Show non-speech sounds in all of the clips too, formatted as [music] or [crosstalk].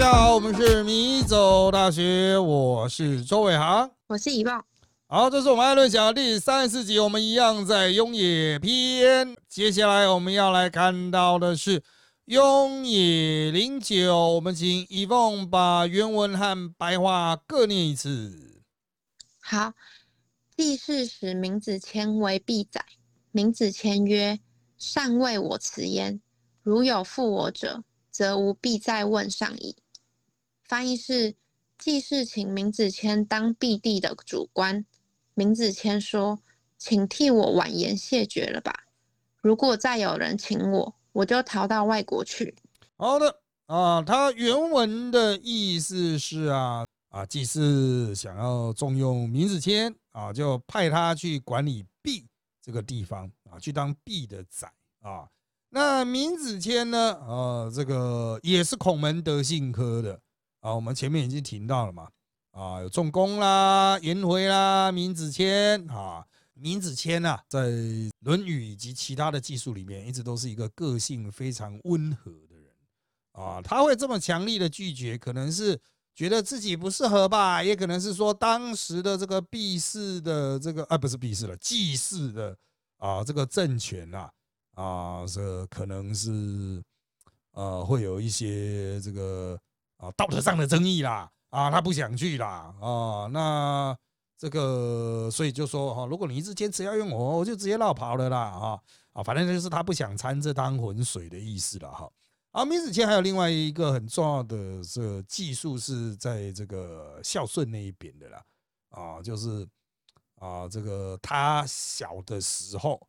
家好，我们是米走大学，我是周伟航，我是遗忘。好，这是我们艾伦讲的第三十四集，我们一样在雍野篇。接下来我们要来看到的是雍野零九，我们请遗忘把原文和白话各念一次。好，帝释使明子谦为必宰，明子谦曰：“善为我辞焉，如有负我者。”则无必再问上矣。翻译是：季氏请明子谦当毕地的主官。明子谦说：“请替我婉言谢绝了吧。如果再有人请我，我就逃到外国去。”好的啊，他原文的意思是啊啊，季氏想要重用明子谦啊，就派他去管理毕这个地方啊，去当毕的宰啊。那闵子骞呢？呃，这个也是孔门德信科的啊。我们前面已经提到了嘛，啊，有仲弓啦、颜回啦、闵子骞啊。闵子骞啊，在《论语》以及其他的技术里面，一直都是一个个性非常温和的人啊。他会这么强力的拒绝，可能是觉得自己不适合吧，也可能是说当时的这个毕氏的这个啊，不是毕氏了，季氏的啊，这个政权啊。啊，这可能是呃，会有一些这个啊道德上的争议啦，啊，他不想去啦，啊，那这个所以就说哈，如果你一直坚持要用我，我就直接绕跑了啦，啊啊，反正就是他不想掺这趟浑水的意思了哈。啊，闵子骞还有另外一个很重要的这技术是在这个孝顺那一边的啦，啊，就是啊，这个他小的时候。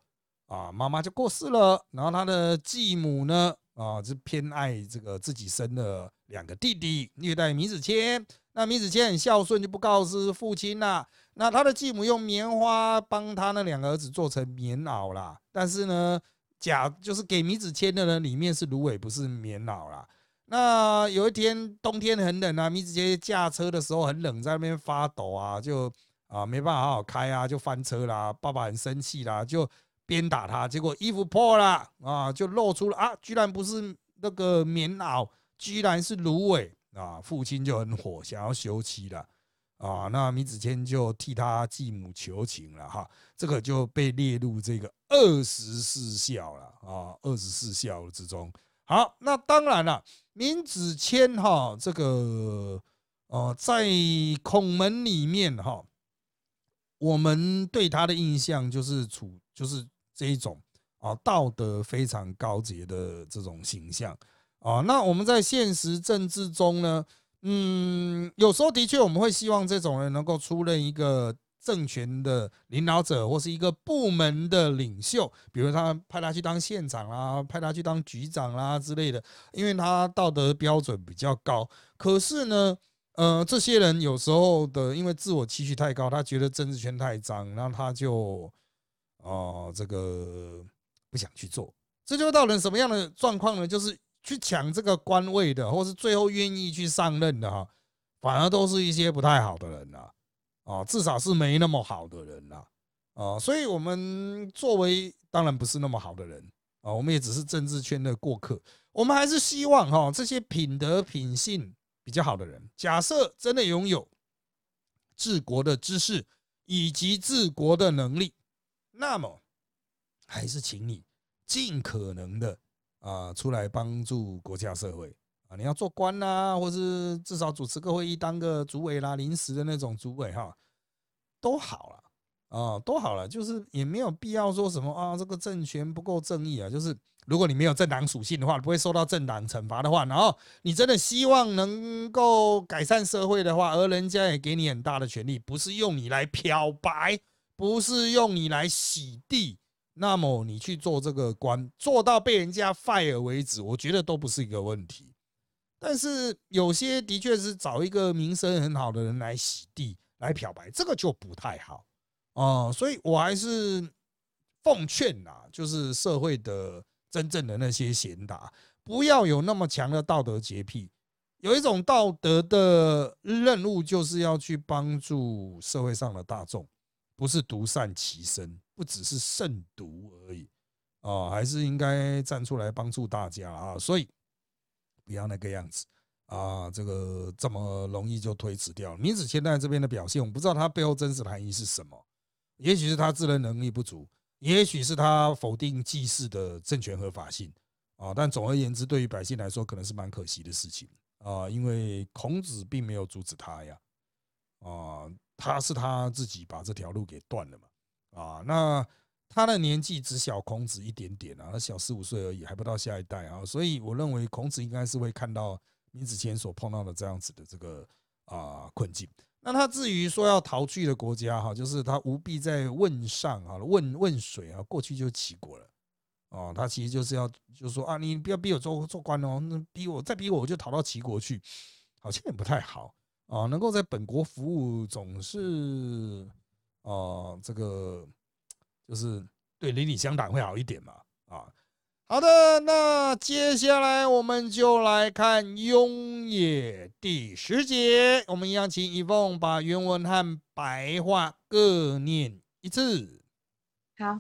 啊，妈妈就过世了，然后他的继母呢，啊，就偏爱这个自己生的两个弟弟，虐待米子谦。那米子谦很孝顺，就不告知父亲啦。那他的继母用棉花帮他那两个儿子做成棉袄啦，但是呢，假就是给米子谦的呢，里面是芦苇，不是棉袄啦。那有一天冬天很冷啊，米子谦驾车的时候很冷，在那边发抖啊，就啊没办法好好开啊，就翻车啦。爸爸很生气啦，就。鞭打他，结果衣服破了啊，就露出了啊，居然不是那个棉袄，居然是芦苇啊！父亲就很火，想要休妻了啊。那米子谦就替他继母求情了哈，这个就被列入这个二十四孝了啊，二十四孝之中。好，那当然了，闵子骞哈，这个呃，在孔门里面哈，我们对他的印象就是处就是。这一种啊，道德非常高洁的这种形象啊，那我们在现实政治中呢，嗯，有时候的确我们会希望这种人能够出任一个政权的领导者，或是一个部门的领袖，比如他派他去当县长啦，派他去当局长啦之类的，因为他道德标准比较高。可是呢，呃，这些人有时候的因为自我期许太高，他觉得政治圈太脏，然后他就。哦，这个不想去做，这就会造成什么样的状况呢？就是去抢这个官位的，或是最后愿意去上任的哈，反而都是一些不太好的人呐。哦，至少是没那么好的人呐。哦，所以我们作为当然不是那么好的人啊，我们也只是政治圈的过客。我们还是希望哈，这些品德品性比较好的人，假设真的拥有治国的知识以及治国的能力。那么，还是请你尽可能的啊，出来帮助国家社会啊！你要做官呐，或是至少主持个会议，当个主委啦，临时的那种主委哈，都好了啊，都好了，就是也没有必要说什么啊，这个政权不够正义啊。就是如果你没有政党属性的话，不会受到政党惩罚的话，然后你真的希望能够改善社会的话，而人家也给你很大的权利，不是用你来漂白。不是用你来洗地，那么你去做这个官，做到被人家 fire 为止，我觉得都不是一个问题。但是有些的确是找一个名声很好的人来洗地、来漂白，这个就不太好啊。所以我还是奉劝呐，就是社会的真正的那些贤达，不要有那么强的道德洁癖。有一种道德的任务，就是要去帮助社会上的大众。不是独善其身，不只是慎独而已啊，还是应该站出来帮助大家啊！所以不要那个样子啊，这个这么容易就推辞掉。闵子骞在这边的表现，我不知道他背后真实含义是什么。也许是他自认能力不足，也许是他否定祭祀的政权合法性啊。但总而言之，对于百姓来说，可能是蛮可惜的事情啊，因为孔子并没有阻止他呀，啊，他是他自己把这条路给断了嘛，啊，那他的年纪只小孔子一点点啊，他小四五岁而已，还不到下一代啊，所以我认为孔子应该是会看到闵子骞所碰到的这样子的这个啊困境。那他至于说要逃去的国家哈，就是他无必在问上啊，问问水啊，过去就齐国了。哦，他其实就是要就是说啊，你不要逼我做做官哦，那逼我再逼我，我就逃到齐国去，好像也不太好。啊。能够在本国服务，总是啊，这个就是对邻里乡党会好一点嘛啊。好的，那接下来我们就来看《雍也》第十节。我们一样请一凤把原文和白话各念一次。好，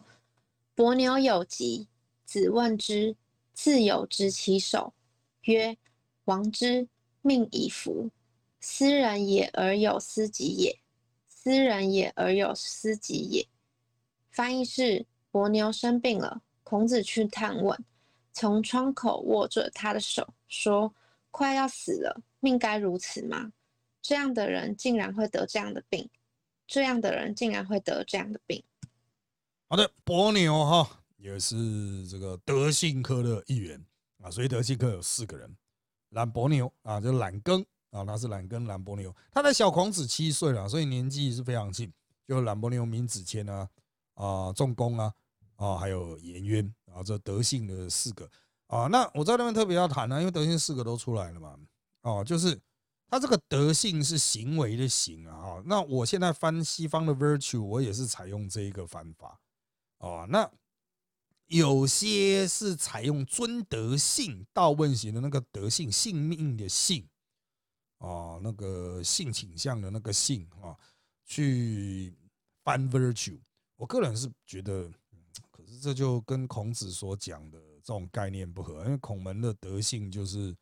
伯牛有疾，子问之，自有执其手，曰：“王之，命以服。斯人也而有斯己也，斯人也而有斯己也。”翻译是：伯牛生病了。孔子去探问，从窗口握着他的手，说：“快要死了，命该如此吗？这样的人竟然会得这样的病，这样的人竟然会得这样的病。”好的，伯牛哈也是这个德性科的一员啊，所以德性科有四个人：懒伯牛啊，就懒庚啊，他是懒庚懒伯牛，他的小孔子七岁了，所以年纪是非常轻。就懒伯牛、闵子骞啊，啊，仲弓啊。啊，还有颜渊啊，这德性的四个啊，那我在那边特别要谈呢，因为德性四个都出来了嘛。哦，就是他这个德性是行为的行啊。那我现在翻西方的 virtue，我也是采用这一个翻法。哦，那有些是采用尊德性道问型的那个德性，性命的性啊，那个性倾向的那个性啊，去翻 virtue。我个人是觉得。可是这就跟孔子所讲的这种概念不合，因为孔门的德性就是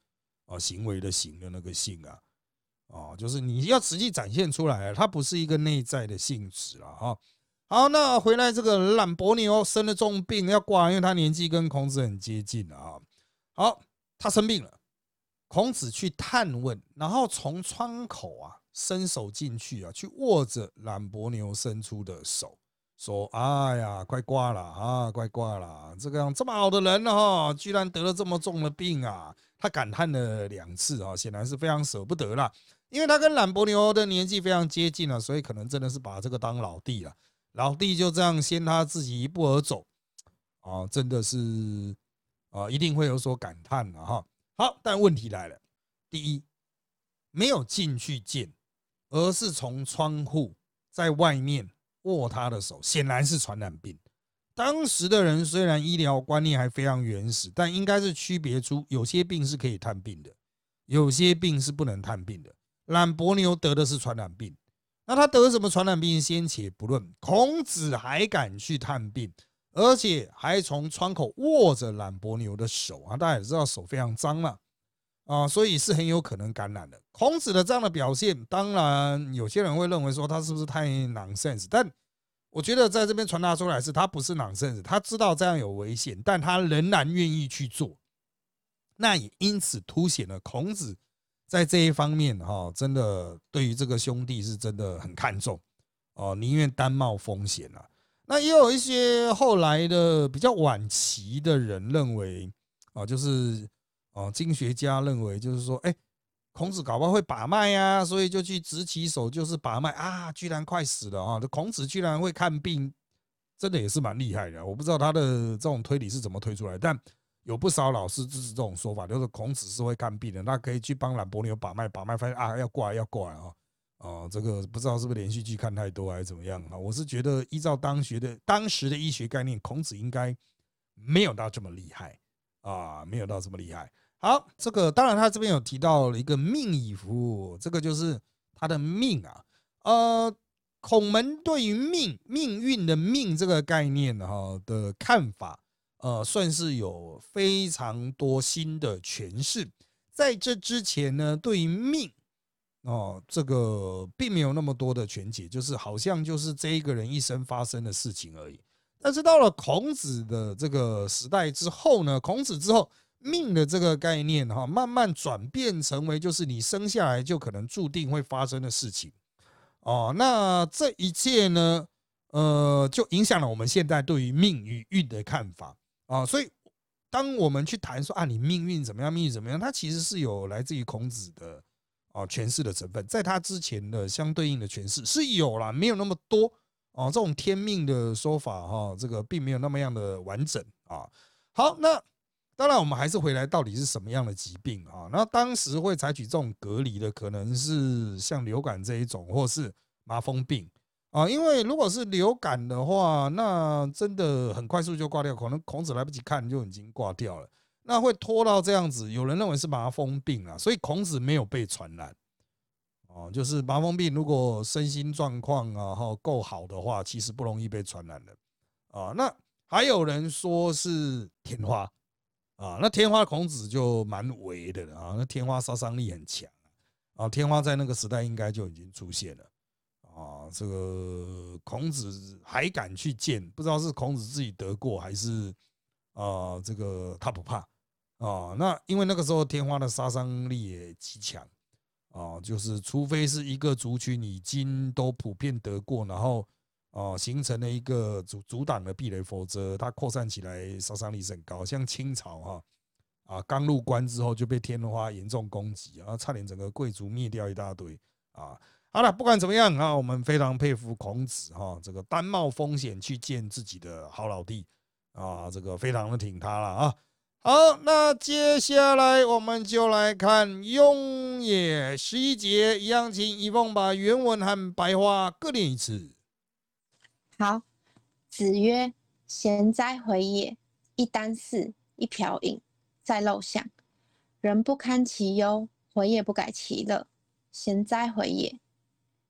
啊行为的行的那个性啊，啊就是你要实际展现出来，它不是一个内在的性质了哈。好，那回来这个懒伯牛生了重病要挂，因为他年纪跟孔子很接近啊。好，他生病了，孔子去探问，然后从窗口啊伸手进去啊，去握着懒伯牛伸出的手。说：“哎呀，快挂了啊，快挂了！这个样这么好的人哈，居然得了这么重的病啊！”他感叹了两次啊，显然是非常舍不得了，因为他跟懒伯牛的年纪非常接近了，所以可能真的是把这个当老弟了。老弟就这样先他自己一步而走啊，真的是啊，一定会有所感叹的哈。好，但问题来了，第一，没有进去见，而是从窗户在外面。握他的手显然是传染病。当时的人虽然医疗观念还非常原始，但应该是区别出有些病是可以探病的，有些病是不能探病的。懒伯牛得的是传染病，那他得什么传染病先且不论，孔子还敢去探病，而且还从窗口握着懒伯牛的手啊！大家也知道手非常脏了。啊，所以是很有可能感染的。孔子的这样的表现，当然有些人会认为说他是不是太 nonsense，但我觉得在这边传达出来是他不是 nonsense，他知道这样有危险，但他仍然愿意去做。那也因此凸显了孔子在这一方面哈，真的对于这个兄弟是真的很看重哦，宁愿担冒风险啊。那也有一些后来的比较晚期的人认为啊，就是。啊，经学家认为就是说，哎，孔子搞不好会把脉呀，所以就去执起手就是把脉啊，居然快死了啊！这孔子居然会看病，真的也是蛮厉害的。我不知道他的这种推理是怎么推出来，但有不少老师支持这种说法，就是孔子是会看病的，那可以去帮兰伯牛把脉，把脉发现啊要挂要挂啊，哦，这个不知道是不是连续剧看太多还是怎么样啊？我是觉得依照当学的当时的医学概念，孔子应该没有到这么厉害啊，没有到这么厉害。好，这个当然他这边有提到一个命以服，这个就是他的命啊。呃，孔门对于命命运的命这个概念哈的看法，呃，算是有非常多新的诠释。在这之前呢，对于命哦，这个并没有那么多的全解，就是好像就是这一个人一生发生的事情而已。但是到了孔子的这个时代之后呢，孔子之后命的这个概念哈，慢慢转变成为就是你生下来就可能注定会发生的事情哦。那这一切呢，呃，就影响了我们现在对于命与运的看法啊。所以当我们去谈说啊，你命运怎么样，命运怎么样，它其实是有来自于孔子的啊诠释的成分，在他之前的相对应的诠释是有了，没有那么多。啊，这种天命的说法哈，这个并没有那么样的完整啊。好，那当然我们还是回来，到底是什么样的疾病啊？那当时会采取这种隔离的，可能是像流感这一种，或是麻风病啊。因为如果是流感的话，那真的很快速就挂掉，可能孔子来不及看就已经挂掉了。那会拖到这样子，有人认为是麻风病啊，所以孔子没有被传染。哦，就是麻风病，如果身心状况啊哈够好的话，其实不容易被传染的啊。那还有人说是天花啊，那天花孔子就蛮为的啊。那天花杀伤力很强啊，天花在那个时代应该就已经出现了啊。这个孔子还敢去见，不知道是孔子自己得过还是啊这个他不怕啊。那因为那个时候天花的杀伤力也极强。啊，就是除非是一个族群已经都普遍得过，然后啊形成了一个阻阻挡的壁垒，否则它扩散起来杀伤力是很高。像清朝哈啊刚入关之后就被天花严重攻击然啊，差点整个贵族灭掉一大堆啊。好了，不管怎么样啊，我们非常佩服孔子哈，这个单冒风险去见自己的好老弟啊，这个非常的挺他了啊。好，那接下来我们就来看《雍也》十一节，一样，请一凤把原文和白话各念一次。好，子曰：“贤哉，回也！一箪食，一瓢饮，在陋巷，人不堪其忧，回也不改其乐，贤哉，回也！”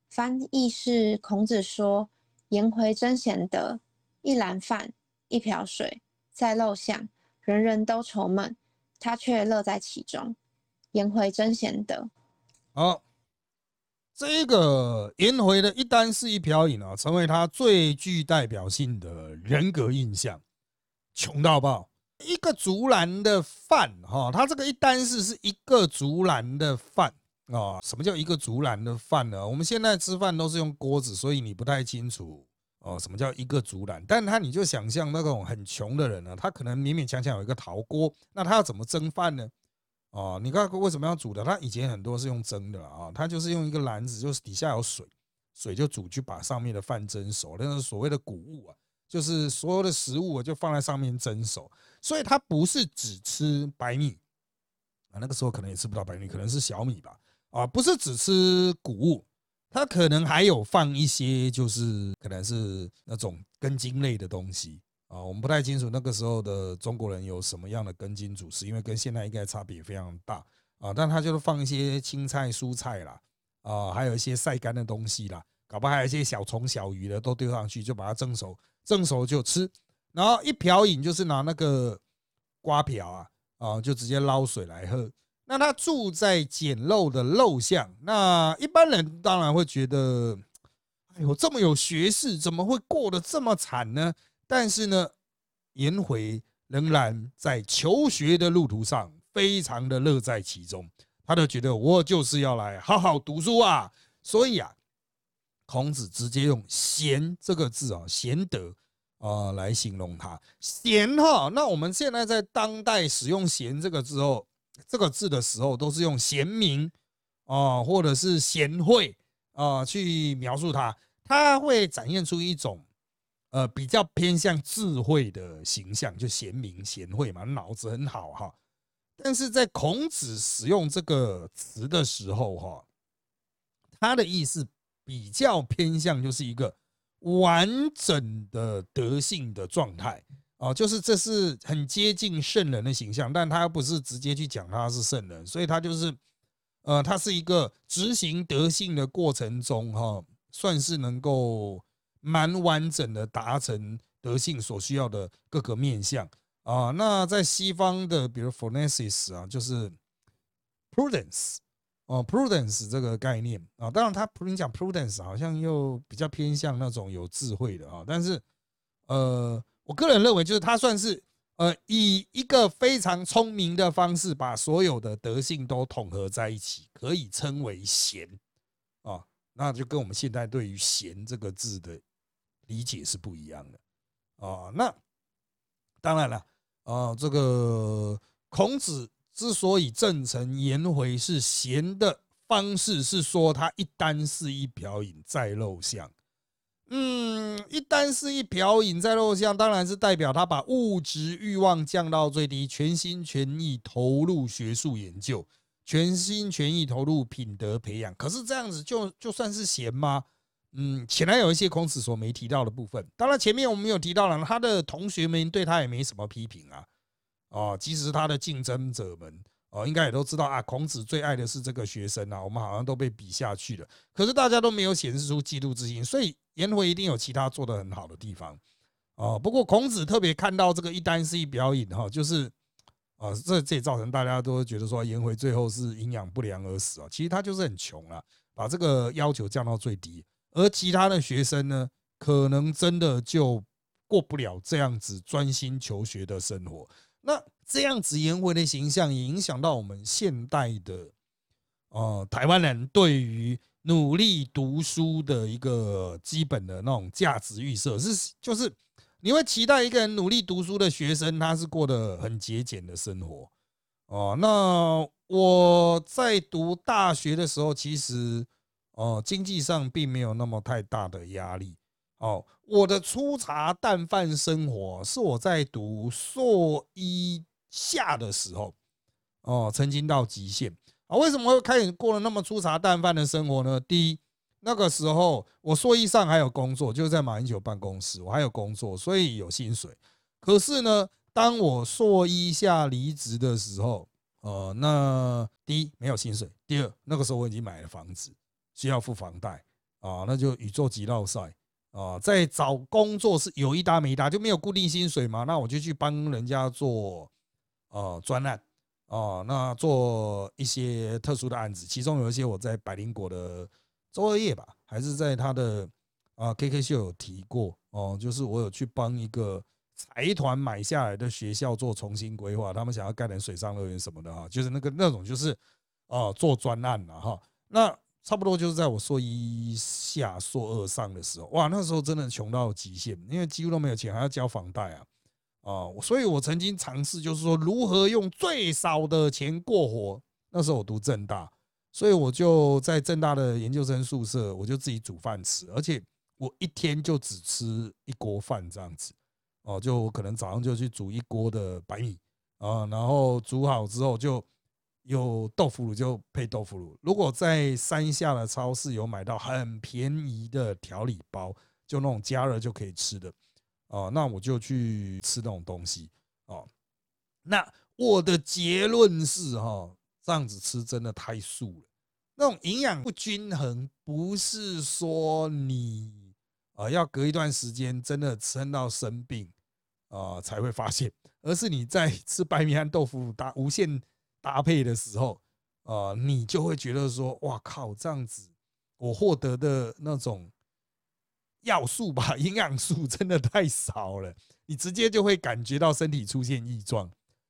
翻译是孔子说：“颜回真贤德，一篮饭，一瓢水，在陋巷。”人人都愁闷，他却乐在其中。颜回真贤德。好，这个颜回的一箪食一瓢饮啊，成为他最具代表性的人格印象。穷到爆，一个竹篮的饭哈，他这个一箪食是一个竹篮的饭啊。什么叫一个竹篮的饭呢？我们现在吃饭都是用锅子，所以你不太清楚。哦，什么叫一个竹篮？但他你就想象那种很穷的人呢，他可能勉勉强强有一个陶锅，那他要怎么蒸饭呢？哦，你看为什么要煮的？他以前很多是用蒸的啊，他就是用一个篮子，就是底下有水，水就煮去把上面的饭蒸熟。那是所谓的谷物啊，就是所有的食物就放在上面蒸熟，所以他不是只吃白米啊，那个时候可能也吃不到白米，可能是小米吧啊，不是只吃谷物。它可能还有放一些，就是可能是那种根茎类的东西啊，我们不太清楚那个时候的中国人有什么样的根茎主食，因为跟现在应该差别非常大啊。但他就是放一些青菜、蔬菜啦，啊，还有一些晒干的东西啦，搞不好还有一些小虫、小鱼的都丢上去，就把它蒸熟，蒸熟就吃。然后一瓢饮就是拿那个瓜瓢啊，啊，就直接捞水来喝。那他住在简陋的陋巷，那一般人当然会觉得，哎呦，这么有学识，怎么会过得这么惨呢？但是呢，颜回仍然在求学的路途上非常的乐在其中，他就觉得我就是要来好好读书啊。所以啊，孔子直接用“贤”这个字啊，贤德啊来形容他。贤哈，那我们现在在当代使用“贤”这个字后。这个字的时候都是用贤明啊，或者是贤惠啊去描述他，他会展现出一种呃比较偏向智慧的形象，就贤明贤惠嘛，脑子很好哈。但是在孔子使用这个词的时候哈，他的意思比较偏向就是一个完整的德性的状态。哦，就是这是很接近圣人的形象，但他不是直接去讲他是圣人，所以他就是，呃，他是一个执行德性的过程中，哈，算是能够蛮完整的达成德性所需要的各个面向啊。那在西方的，比如 phronesis 啊，就是 prudence 哦，prudence 这个概念啊，当然他普林讲 prudence 好像又比较偏向那种有智慧的啊，但是呃，我个人认为就是他算是呃以一个非常聪明的方式把所有的德性都统合在一起，可以称为贤啊，那就跟我们现在对于贤这个字的理解是不一样的啊。那当然了，啊，这个孔子。之所以正成颜回是贤的方式，是说他一箪是一瓢饮再露相。嗯，一箪是一瓢饮再露相，当然是代表他把物质欲望降到最低，全心全意投入学术研究，全心全意投入品德培养。可是这样子就就算是贤吗？嗯，显然有一些孔子所没提到的部分。当然前面我们有提到了，他的同学们对他也没什么批评啊。哦，其实他的竞争者们哦，应该也都知道啊。孔子最爱的是这个学生啊，我们好像都被比下去了。可是大家都没有显示出嫉妒之心，所以颜回一定有其他做的很好的地方哦。不过孔子特别看到这个一箪是一瓢饮哈，就是啊，这这也造成大家都觉得说颜回最后是营养不良而死啊。其实他就是很穷啊，把这个要求降到最低，而其他的学生呢，可能真的就过不了这样子专心求学的生活。那这样子颜回的形象影响到我们现代的呃台湾人对于努力读书的一个基本的那种价值预设是，就是你会期待一个人努力读书的学生，他是过得很节俭的生活哦。那我在读大学的时候，其实哦经济上并没有那么太大的压力。哦，我的粗茶淡饭生活是我在读硕一下的时候，哦，曾经到极限啊。为什么会开始过了那么粗茶淡饭的生活呢？第一，那个时候我硕一上还有工作，就是在马英九办公室，我还有工作，所以有薪水。可是呢，当我硕一下离职的时候，呃，那第一没有薪水，第二那个时候我已经买了房子，需要付房贷啊，那就宇宙级绕赛。啊，在找工作是有一搭没一搭，就没有固定薪水嘛？那我就去帮人家做呃专案哦，那做一些特殊的案子，其中有一些我在百灵果的周二夜吧，还是在他的啊 KK 秀有提过哦，就是我有去帮一个财团买下来的学校做重新规划，他们想要盖点水上乐园什么的哈，就是那个那种就是哦做专案了哈，那。差不多就是在我硕一下、硕二上的时候，哇，那时候真的穷到极限，因为几乎都没有钱，还要交房贷啊，啊，所以我曾经尝试，就是说如何用最少的钱过活。那时候我读正大，所以我就在正大的研究生宿舍，我就自己煮饭吃，而且我一天就只吃一锅饭这样子，哦，就可能早上就去煮一锅的白米啊，然后煮好之后就。有豆腐乳就配豆腐乳。如果在山下的超市有买到很便宜的调理包，就那种加热就可以吃的，哦，那我就去吃那种东西哦。那我的结论是哈，这样子吃真的太素了，那种营养不均衡，不是说你啊要隔一段时间真的撑到生病啊才会发现，而是你在 [laughs] 吃白米和豆腐搭无限。搭配的时候，啊，你就会觉得说，哇靠，这样子我获得的那种要素吧，[laughs] 营养素真的太少了，你直接就会感觉到身体出现异状，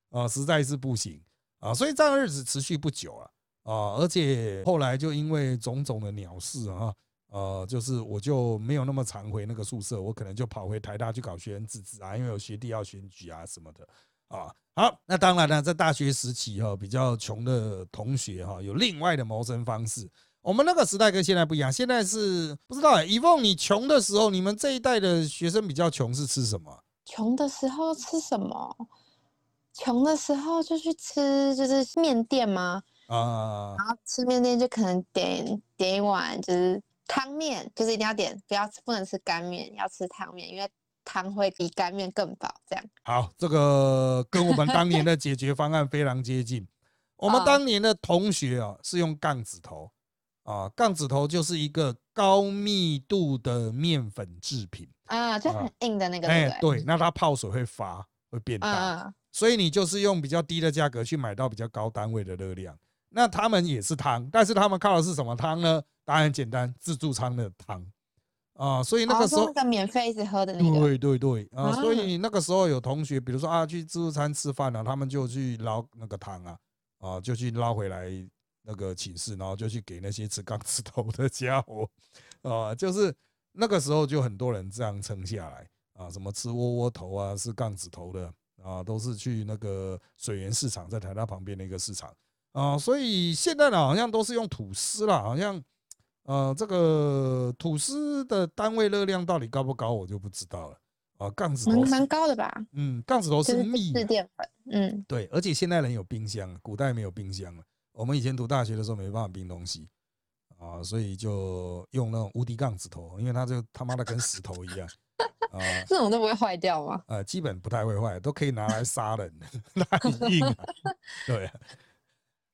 啊，实在是不行啊，所以这样日子持续不久啊，啊，而且后来就因为种种的鸟事啊，呃，就是我就没有那么常回那个宿舍，我可能就跑回台大去搞学生自治啊，因为有学弟要选举啊什么的。啊，好，那当然了，在大学时期哈，比较穷的同学哈，有另外的谋生方式。我们那个时代跟现在不一样，现在是不知道哎。以凤，你穷的时候，你们这一代的学生比较穷，是吃什么？穷的时候吃什么？穷的时候就去吃，就是面店吗？啊，然后吃面店就可能点点一碗，就是汤面，就是一定要点，不要吃不能吃干面，要吃汤面，因为。汤会比干面更饱，这样好，这个跟我们当年的解决方案非常接近。我们当年的同学啊，是用杠子头啊，杠子头就是一个高密度的面粉制品啊，就很硬的那个。哎，对，那它泡水会发，会变大，所以你就是用比较低的价格去买到比较高单位的热量。那他们也是汤，但是他们靠的是什么汤呢？当然简单，自助餐的汤啊。所以那个时候那个免费一直喝的那个，对对对啊。所以那个时候有同学，比如说啊，去自助餐吃饭了，他们就去捞那个汤啊，啊，就去捞回来那个寝室，然后就去给那些吃杠子头的家伙 [laughs] 啊，就是那个时候就很多人这样撑下来啊，什么吃窝窝头啊，是杠子头的。啊，都是去那个水源市场，在台大旁边的一个市场啊，所以现在呢，好像都是用吐司啦，好像呃，这个吐司的单位热量到底高不高，我就不知道了啊。杠子头蛮高的吧？嗯，杠子头是蜜是淀粉，嗯，对，而且现代人有冰箱，古代没有冰箱了。我们以前读大学的时候没办法冰东西啊，所以就用那种无敌杠子头，因为它就他妈的跟石头一样。[laughs] 啊，这种都不会坏掉吗？呃，基本不太会坏，都可以拿来杀人，[laughs] 很硬啊。[laughs] 对，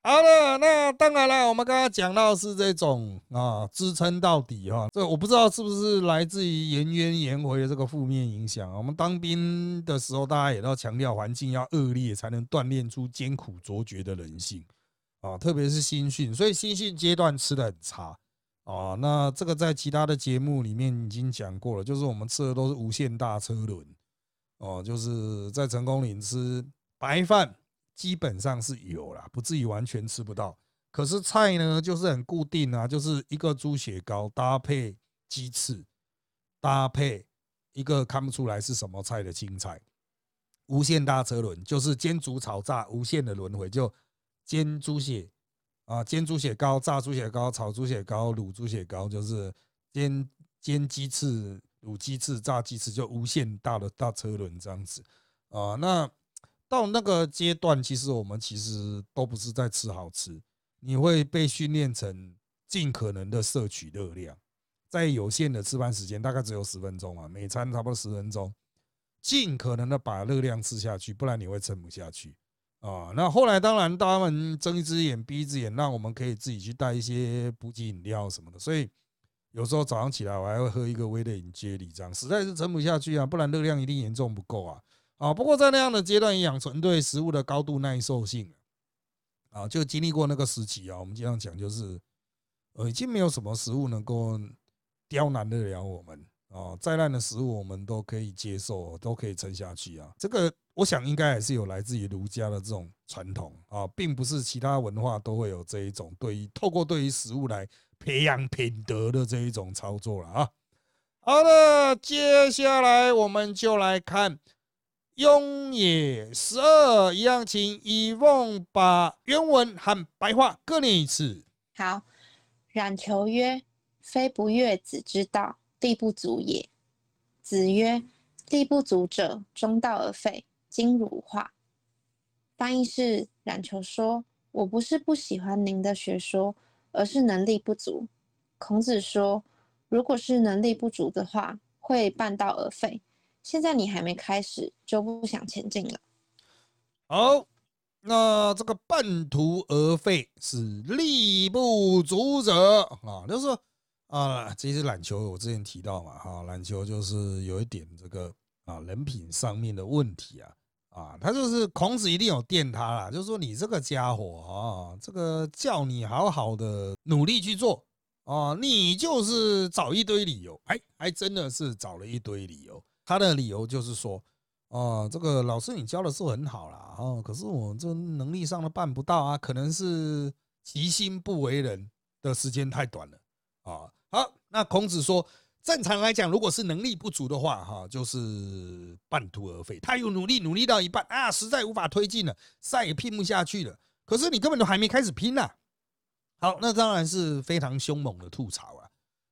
好了，那当然了，我们刚刚讲到是这种啊，支撑到底哈。这我不知道是不是来自于颜渊颜回的这个负面影响。我们当兵的时候，大家也要强调环境要恶劣，才能锻炼出艰苦卓绝的人性啊，特别是新训，所以新训阶段吃的很差。哦，那这个在其他的节目里面已经讲过了，就是我们吃的都是无限大车轮，哦，就是在成功岭吃白饭基本上是有啦，不至于完全吃不到。可是菜呢，就是很固定啊，就是一个猪血糕搭配鸡翅，搭配一个看不出来是什么菜的青菜，无限大车轮就是煎煮炒炸无限的轮回，就煎猪血。啊，煎猪血糕、炸猪血糕、炒猪血糕、卤猪血糕，就是煎煎鸡翅、卤鸡翅、炸鸡翅，就无限大的大车轮这样子啊。那到那个阶段，其实我们其实都不是在吃好吃，你会被训练成尽可能的摄取热量，在有限的吃饭时间，大概只有十分钟啊，每餐差不多十分钟，尽可能的把热量吃下去，不然你会撑不下去。啊，那后来当然他们睁一只眼闭一只眼，让我们可以自己去带一些补给饮料什么的。所以有时候早上起来我还会喝一个威的饮接力，这样实在是撑不下去啊，不然热量一定严重不够啊。啊，不过在那样的阶段，养成对食物的高度耐受性啊，就经历过那个时期啊。我们经常讲就是，呃，已经没有什么食物能够刁难得了我们啊。再烂的食物我们都可以接受，都可以撑下去啊。这个。我想应该还是有来自于儒家的这种传统啊，并不是其他文化都会有这一种对于透过对于食物来培养品德的这一种操作了啊。好的，接下来我们就来看《雍也十二》，一样，请以凤把原文和白话各念一次。好，冉求曰：“非不悦子之道，地不足也。”子曰：“地不足者，中道而废。”经儒化翻译是：冉求说：“我不是不喜欢您的学说，而是能力不足。”孔子说：“如果是能力不足的话，会半道而废。现在你还没开始，就不想前进了。”好，那这个半途而废是力不足者啊，就是啊，其实冉求我之前提到嘛，哈，冉求就是有一点这个啊人品上面的问题啊。啊，他就是孔子一定有电他啦，就是说你这个家伙啊，这个叫你好好的努力去做啊，你就是找一堆理由，哎，还真的是找了一堆理由。他的理由就是说，啊，这个老师你教的是很好啦，啊，可是我这能力上都办不到啊，可能是其心不为人的时间太短了啊。好，那孔子说。正常来讲，如果是能力不足的话，哈，就是半途而废。他有努力，努力到一半啊，实在无法推进了，再也拼不下去了。可是你根本都还没开始拼呢。好，那当然是非常凶猛的吐槽啊。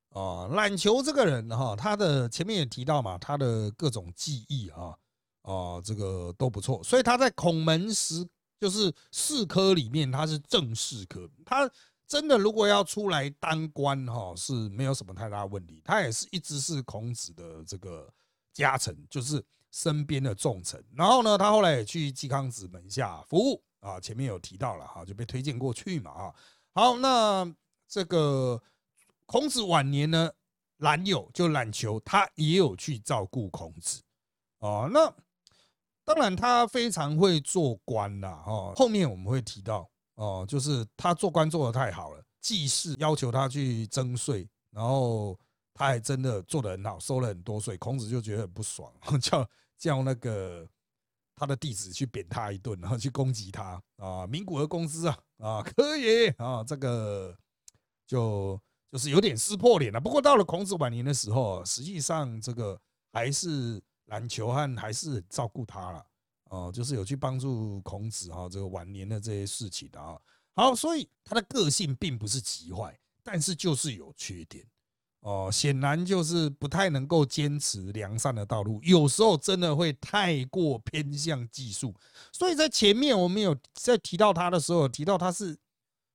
哦，冉求这个人哈，他的前面也提到嘛，他的各种技艺啊，啊，这个都不错。所以他在孔门十就是四科里面，他是正四科，他。真的，如果要出来当官哈，是没有什么太大问题。他也是一直是孔子的这个家臣，就是身边的重臣。然后呢，他后来也去季康子门下服务啊，前面有提到了哈，就被推荐过去嘛啊。好，那这个孔子晚年呢，冉有就冉求，他也有去照顾孔子啊。那当然，他非常会做官啦哈。后面我们会提到。哦，就是他做官做的太好了，祭祀要求他去征税，然后他还真的做的很好，收了很多税，孔子就觉得很不爽，[laughs] 叫叫那个他的弟子去贬他一顿，然后去攻击他啊，名古屋公司啊啊，可以啊，这个就就是有点撕破脸了。不过到了孔子晚年的时候，实际上这个还是冉求和还是照顾他了。哦，就是有去帮助孔子哈，这个晚年的这些事情的啊。好，所以他的个性并不是极坏，但是就是有缺点哦。显然就是不太能够坚持良善的道路，有时候真的会太过偏向技术。所以在前面我们有在提到他的时候，提到他是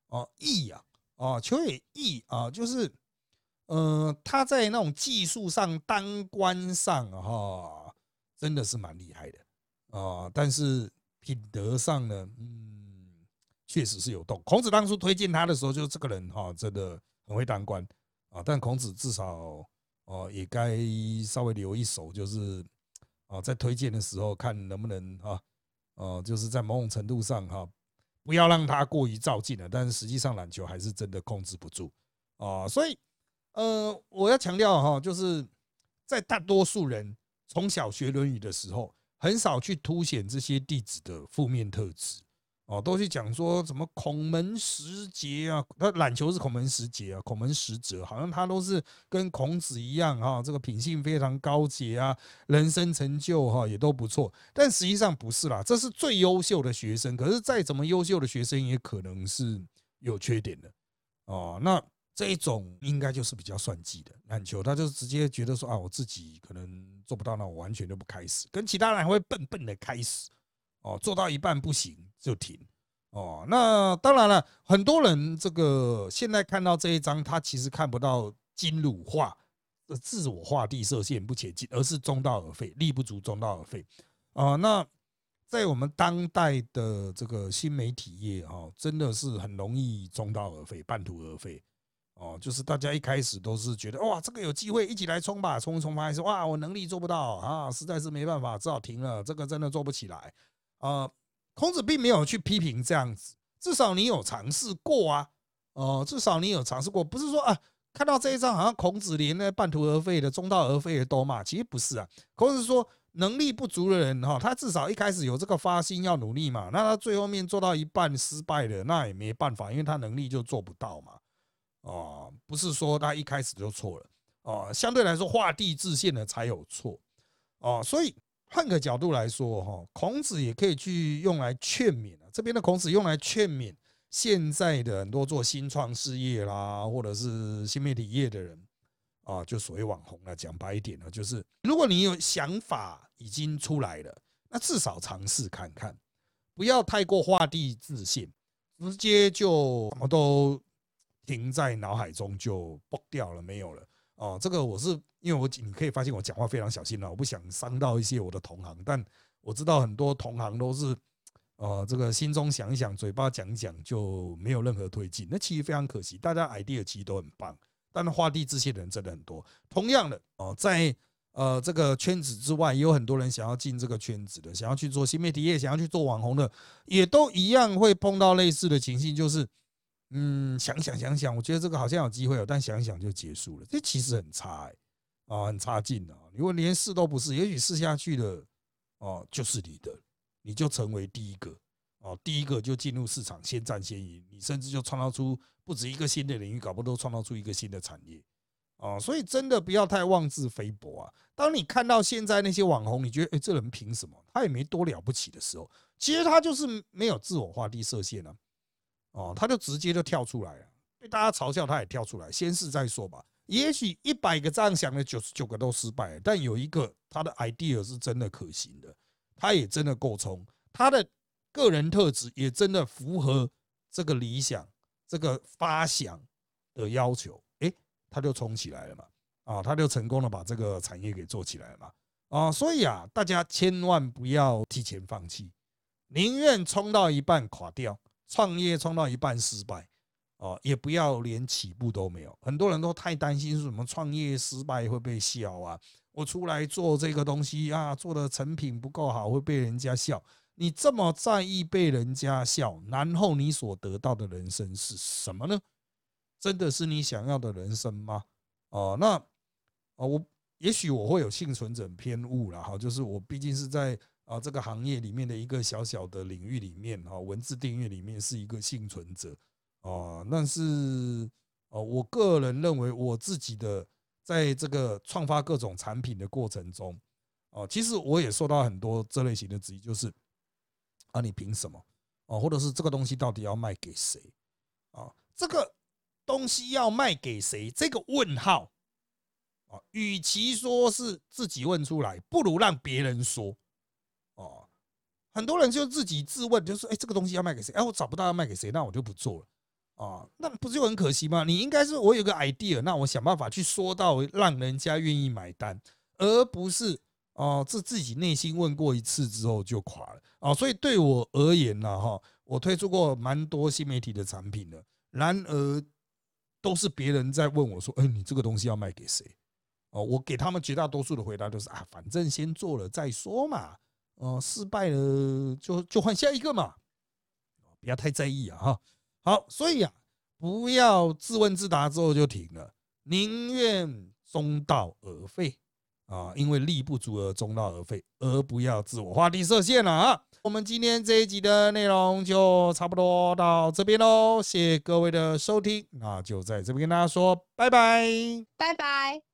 哦义啊，哦求也义啊，就是呃他在那种技术上当官上哈，真的是蛮厉害的。啊，但是品德上呢，嗯，确实是有动。孔子当初推荐他的时候，就是这个人哈，真的很会当官啊。但孔子至少哦，也该稍微留一手，就是啊，在推荐的时候看能不能啊，哦，就是在某种程度上哈，不要让他过于照进了。但是实际上，篮球还是真的控制不住啊。所以，呃，我要强调哈，就是在大多数人从小学《论语》的时候。很少去凸显这些弟子的负面特质哦，都去讲说什么孔门十杰啊，他篮球是孔门十杰啊，孔门十哲，好像他都是跟孔子一样啊，这个品性非常高洁啊，人生成就哈也都不错，但实际上不是啦，这是最优秀的学生，可是再怎么优秀的学生也可能是有缺点的哦，那。这一种应该就是比较算计的篮球，他就直接觉得说啊，我自己可能做不到，那我完全就不开始。跟其他人还会笨笨的开始，哦，做到一半不行就停，哦，那当然了，很多人这个现在看到这一章，他其实看不到金鲁化自我画地设限不前进，而是中道而废，力不足中道而废，啊，那在我们当代的这个新媒体业啊，真的是很容易中道而废，半途而废。哦，就是大家一开始都是觉得哇，这个有机会一起来冲吧，冲一冲吧，说哇，我能力做不到啊，实在是没办法，只好停了。这个真的做不起来啊。孔子并没有去批评这样子，至少你有尝试过啊，哦，至少你有尝试过，不是说啊，看到这一章好像孔子连那半途而废的、中道而废的都骂，其实不是啊。孔子说，能力不足的人哈，他至少一开始有这个发心要努力嘛，那他最后面做到一半失败了，那也没办法，因为他能力就做不到嘛。哦，不是说他一开始就错了哦，相对来说画地自限的才有错哦，所以换个角度来说哈，孔子也可以去用来劝勉啊。这边的孔子用来劝勉现在的很多做新创事业啦，或者是新媒体业的人啊，就所谓网红了。讲白一点呢，就是如果你有想法已经出来了，那至少尝试看看，不要太过画地自限，直接就什么都。停在脑海中就崩掉了，没有了哦。这个我是因为我你可以发现我讲话非常小心了，我不想伤到一些我的同行。但我知道很多同行都是，呃，这个心中想一想，嘴巴讲一讲就没有任何推进。那其实非常可惜，大家 idea 其实都很棒，但画地自限的人真的很多。同样的哦，在呃这个圈子之外，也有很多人想要进这个圈子的，想要去做新媒体业，想要去做网红的，也都一样会碰到类似的情形，就是。嗯，想想想想，我觉得这个好像有机会哦，但想想就结束了，这其实很差哎，啊，很差劲的。如果连试都不试，也许试下去了，哦，就是你的，你就成为第一个，哦，第一个就进入市场，先占先赢，你甚至就创造出不止一个新的领域，搞不都创造出一个新的产业，哦，所以真的不要太妄自菲薄啊。当你看到现在那些网红，你觉得哎，这人凭什么？他也没多了不起的时候，其实他就是没有自我画地设限啊。哦，他就直接就跳出来了，被大家嘲笑，他也跳出来，先试再说吧。也许一百个这样想的，九十九个都失败，但有一个他的 idea 是真的可行的，他也真的够冲，他的个人特质也真的符合这个理想、这个发想的要求，诶，他就冲起来了嘛，啊，他就成功的把这个产业给做起来了嘛，啊，所以啊，大家千万不要提前放弃，宁愿冲到一半垮掉。创业创到一半失败，哦，也不要连起步都没有。很多人都太担心是什么创业失败会被笑啊，我出来做这个东西啊，做的成品不够好会被人家笑。你这么在意被人家笑，然后你所得到的人生是什么呢？真的是你想要的人生吗？哦，那啊，我也许我会有幸存者偏误了哈，就是我毕竟是在啊这个行业里面的一个小小的领域里面哈，文字订阅里面是一个幸存者啊，但是哦，我个人认为我自己的在这个创发各种产品的过程中，哦，其实我也受到很多这类型的质疑，就是啊，你凭什么？哦，或者是这个东西到底要卖给谁？啊，这个。东西要卖给谁？这个问号啊，与其说是自己问出来，不如让别人说。很多人就自己自问，就是哎，这个东西要卖给谁？哎，我找不到要卖给谁，那我就不做了。啊，那不就很可惜吗？你应该是我有个 idea，那我想办法去说到让人家愿意买单，而不是哦，自自己内心问过一次之后就垮了。啊，所以对我而言呢，哈，我推出过蛮多新媒体的产品的，然而。都是别人在问我说：“哎，你这个东西要卖给谁？”哦，我给他们绝大多数的回答都是：“啊，反正先做了再说嘛。哦，失败了就就换下一个嘛。不要太在意啊！哈，好，所以啊，不要自问自答之后就停了，宁愿中道而废啊，因为力不足而中道而废，而不要自我画地设限了啊。”我们今天这一集的内容就差不多到这边喽，谢谢各位的收听，那就在这边跟大家说拜拜，拜拜。